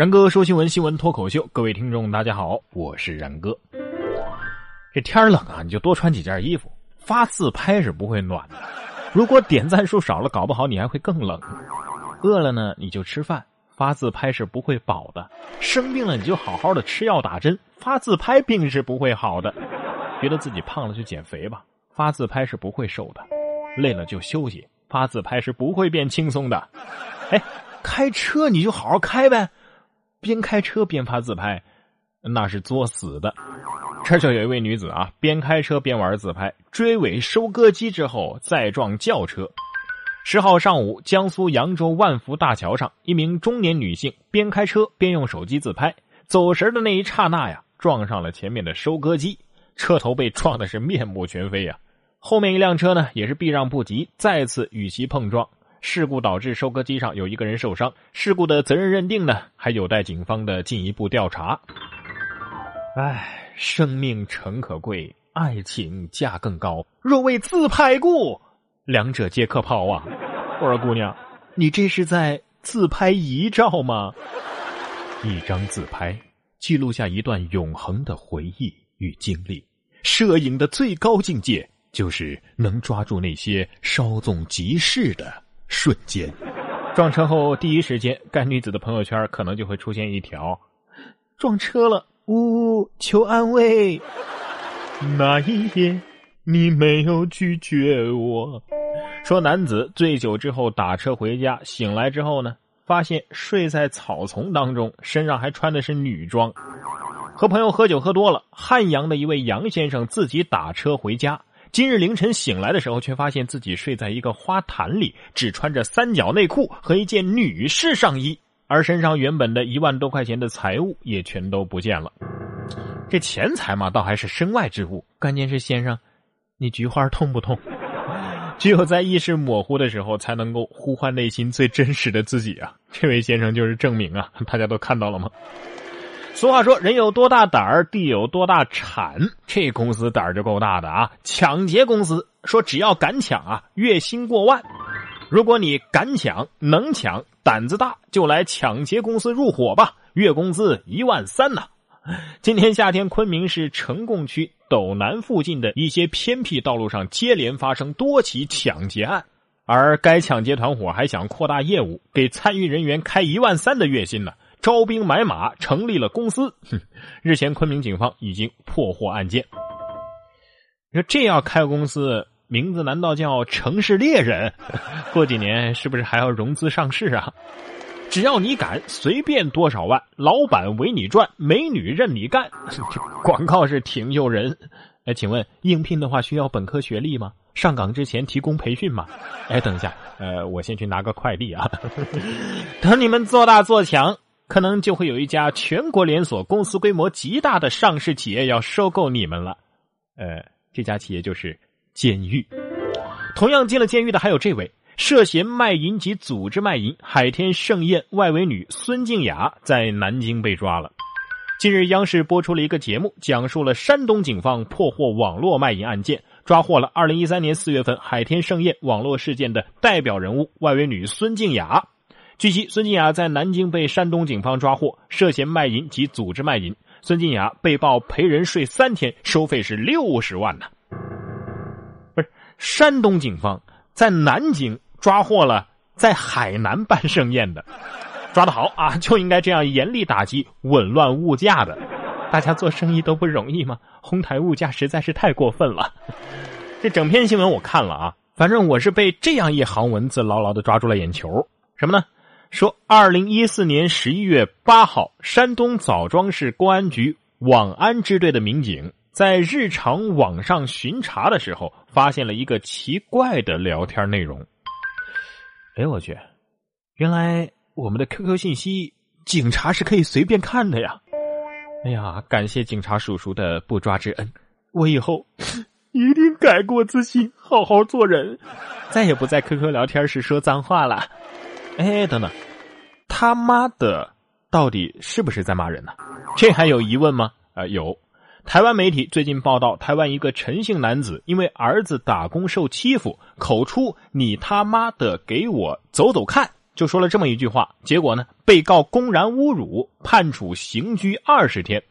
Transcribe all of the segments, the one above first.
然哥说新闻，新闻脱口秀，各位听众大家好，我是然哥。这天冷啊，你就多穿几件衣服。发自拍是不会暖的，如果点赞数少了，搞不好你还会更冷。饿了呢，你就吃饭。发自拍是不会饱的。生病了，你就好好的吃药打针。发自拍病是不会好的。觉得自己胖了就减肥吧。发自拍是不会瘦的。累了就休息。发自拍是不会变轻松的。哎，开车你就好好开呗。边开车边发自拍，那是作死的。这就有一位女子啊，边开车边玩自拍，追尾收割机之后再撞轿车。十号上午，江苏扬州万福大桥上，一名中年女性边开车边用手机自拍，走神的那一刹那呀，撞上了前面的收割机，车头被撞的是面目全非呀。后面一辆车呢，也是避让不及，再次与其碰撞。事故导致收割机上有一个人受伤，事故的责任认定呢，还有待警方的进一步调查。唉，生命诚可贵，爱情价更高。若为自拍故，两者皆可抛啊！我说姑娘，你这是在自拍遗照吗？一张自拍，记录下一段永恒的回忆与经历。摄影的最高境界，就是能抓住那些稍纵即逝的。瞬间，撞车后第一时间，该女子的朋友圈可能就会出现一条：“撞车了，呜呜，求安慰。”那一夜，你没有拒绝我。说男子醉酒之后打车回家，醒来之后呢，发现睡在草丛当中，身上还穿的是女装。和朋友喝酒喝多了，汉阳的一位杨先生自己打车回家。今日凌晨醒来的时候，却发现自己睡在一个花坛里，只穿着三角内裤和一件女士上衣，而身上原本的一万多块钱的财物也全都不见了。这钱财嘛，倒还是身外之物，关键是先生，你菊花痛不痛？只有在意识模糊的时候，才能够呼唤内心最真实的自己啊！这位先生就是证明啊，大家都看到了吗？俗话说：“人有多大胆儿，地有多大产。”这公司胆儿就够大的啊！抢劫公司说：“只要敢抢啊，月薪过万。如果你敢抢、能抢、胆子大，就来抢劫公司入伙吧，月工资一万三呢。”今天夏天，昆明市呈贡区斗南附近的一些偏僻道路上接连发生多起抢劫案，而该抢劫团伙还想扩大业务，给参与人员开一万三的月薪呢。招兵买马，成立了公司。哼，日前昆明警方已经破获案件。你说这要开公司，名字难道叫城市猎人？过几年是不是还要融资上市啊？只要你敢，随便多少万，老板为你赚，美女任你干。广告是挺诱人。哎，请问应聘的话需要本科学历吗？上岗之前提供培训吗？哎，等一下，呃，我先去拿个快递啊。等你们做大做强。可能就会有一家全国连锁、公司规模极大的上市企业要收购你们了，呃，这家企业就是监狱。同样进了监狱的还有这位涉嫌卖淫及组织卖淫海天盛宴外围女孙静雅，在南京被抓了。近日，央视播出了一个节目，讲述了山东警方破获网络卖淫案件，抓获了2013年4月份海天盛宴网络事件的代表人物外围女孙静雅。据悉，孙静雅在南京被山东警方抓获，涉嫌卖淫及组织卖淫。孙静雅被曝陪人睡三天，收费是六十万呢。不是，山东警方在南京抓获了在海南办盛宴的，抓得好啊！就应该这样严厉打击紊乱物价的。大家做生意都不容易吗？哄抬物价实在是太过分了。这整篇新闻我看了啊，反正我是被这样一行文字牢牢的抓住了眼球，什么呢？说，二零一四年十一月八号，山东枣庄市公安局网安支队的民警在日常网上巡查的时候，发现了一个奇怪的聊天内容。哎，我去，原来我们的 QQ 信息警察是可以随便看的呀！哎呀，感谢警察叔叔的不抓之恩，我以后 一定改过自新，好好做人，再也不在 QQ 聊天时说脏话了。哎，等等，他妈的，到底是不是在骂人呢？这还有疑问吗？啊，有。台湾媒体最近报道，台湾一个陈姓男子因为儿子打工受欺负，口出“你他妈的给我走走看”，就说了这么一句话，结果呢，被告公然侮辱，判处刑拘二十天。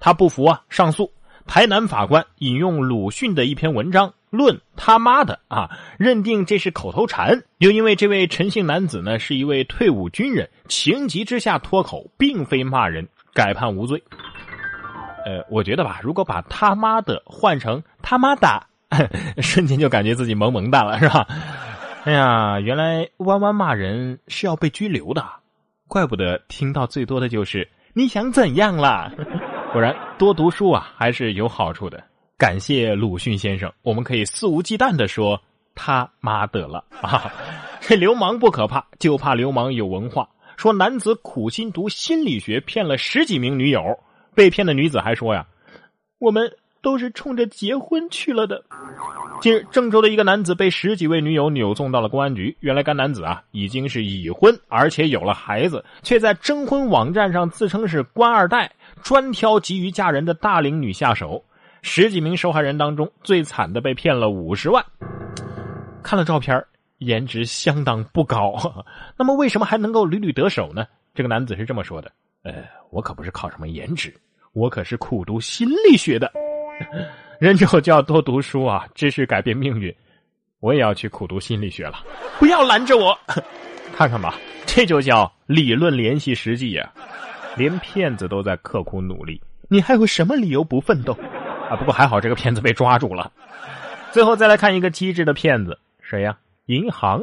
他不服啊，上诉。台南法官引用鲁迅的一篇文章《论他妈的》啊，认定这是口头禅。又因为这位陈姓男子呢是一位退伍军人，情急之下脱口，并非骂人，改判无罪。呃，我觉得吧，如果把他妈的换成他妈的，瞬间就感觉自己萌萌哒了，是吧？哎呀，原来弯弯骂人是要被拘留的，怪不得听到最多的就是你想怎样啦。果然，多读书啊，还是有好处的。感谢鲁迅先生，我们可以肆无忌惮的说他妈的了啊！这 流氓不可怕，就怕流氓有文化。说男子苦心读心理学，骗了十几名女友，被骗的女子还说呀：“我们都是冲着结婚去了的。”近日，郑州的一个男子被十几位女友扭送到了公安局。原来，该男子啊已经是已婚，而且有了孩子，却在征婚网站上自称是官二代。专挑急于嫁人的大龄女下手，十几名受害人当中最惨的被骗了五十万。看了照片，颜值相当不高。那么为什么还能够屡屡得手呢？这个男子是这么说的：“呃，我可不是靠什么颜值，我可是苦读心理学的。人之后就要多读书啊，知识改变命运。我也要去苦读心理学了，不要拦着我。看看吧，这就叫理论联系实际呀。”连骗子都在刻苦努力，你还有什么理由不奋斗？啊，不过还好这个骗子被抓住了。最后再来看一个机智的骗子，谁呀？银行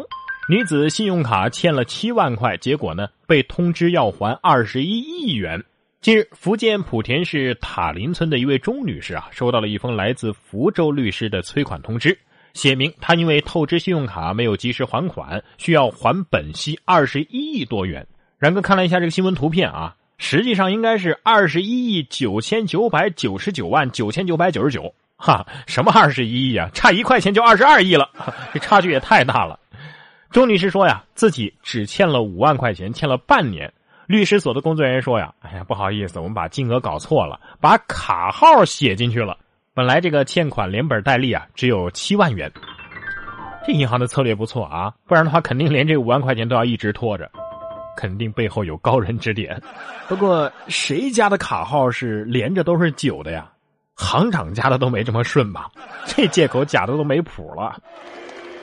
女子信用卡欠了七万块，结果呢被通知要还二十一亿元。近日，福建莆田市塔林村的一位钟女士啊，收到了一封来自福州律师的催款通知，写明她因为透支信用卡没有及时还款，需要还本息二十一亿多元。然哥看了一下这个新闻图片啊。实际上应该是二十一亿九千九百九十九万九千九百九十九，哈，什么二十一亿啊？差一块钱就二十二亿了，这差距也太大了。周女士说呀，自己只欠了五万块钱，欠了半年。律师所的工作人员说呀，哎呀，不好意思，我们把金额搞错了，把卡号写进去了。本来这个欠款连本带利啊，只有七万元。这银行的策略不错啊，不然的话，肯定连这五万块钱都要一直拖着。肯定背后有高人指点，不过谁家的卡号是连着都是九的呀？行长家的都没这么顺吧？这借口假的都没谱了。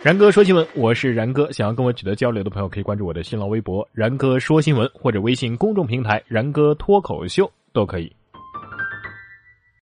然哥说新闻，我是然哥，想要跟我取得交流的朋友可以关注我的新浪微博“然哥说新闻”或者微信公众平台“然哥脱口秀”都可以。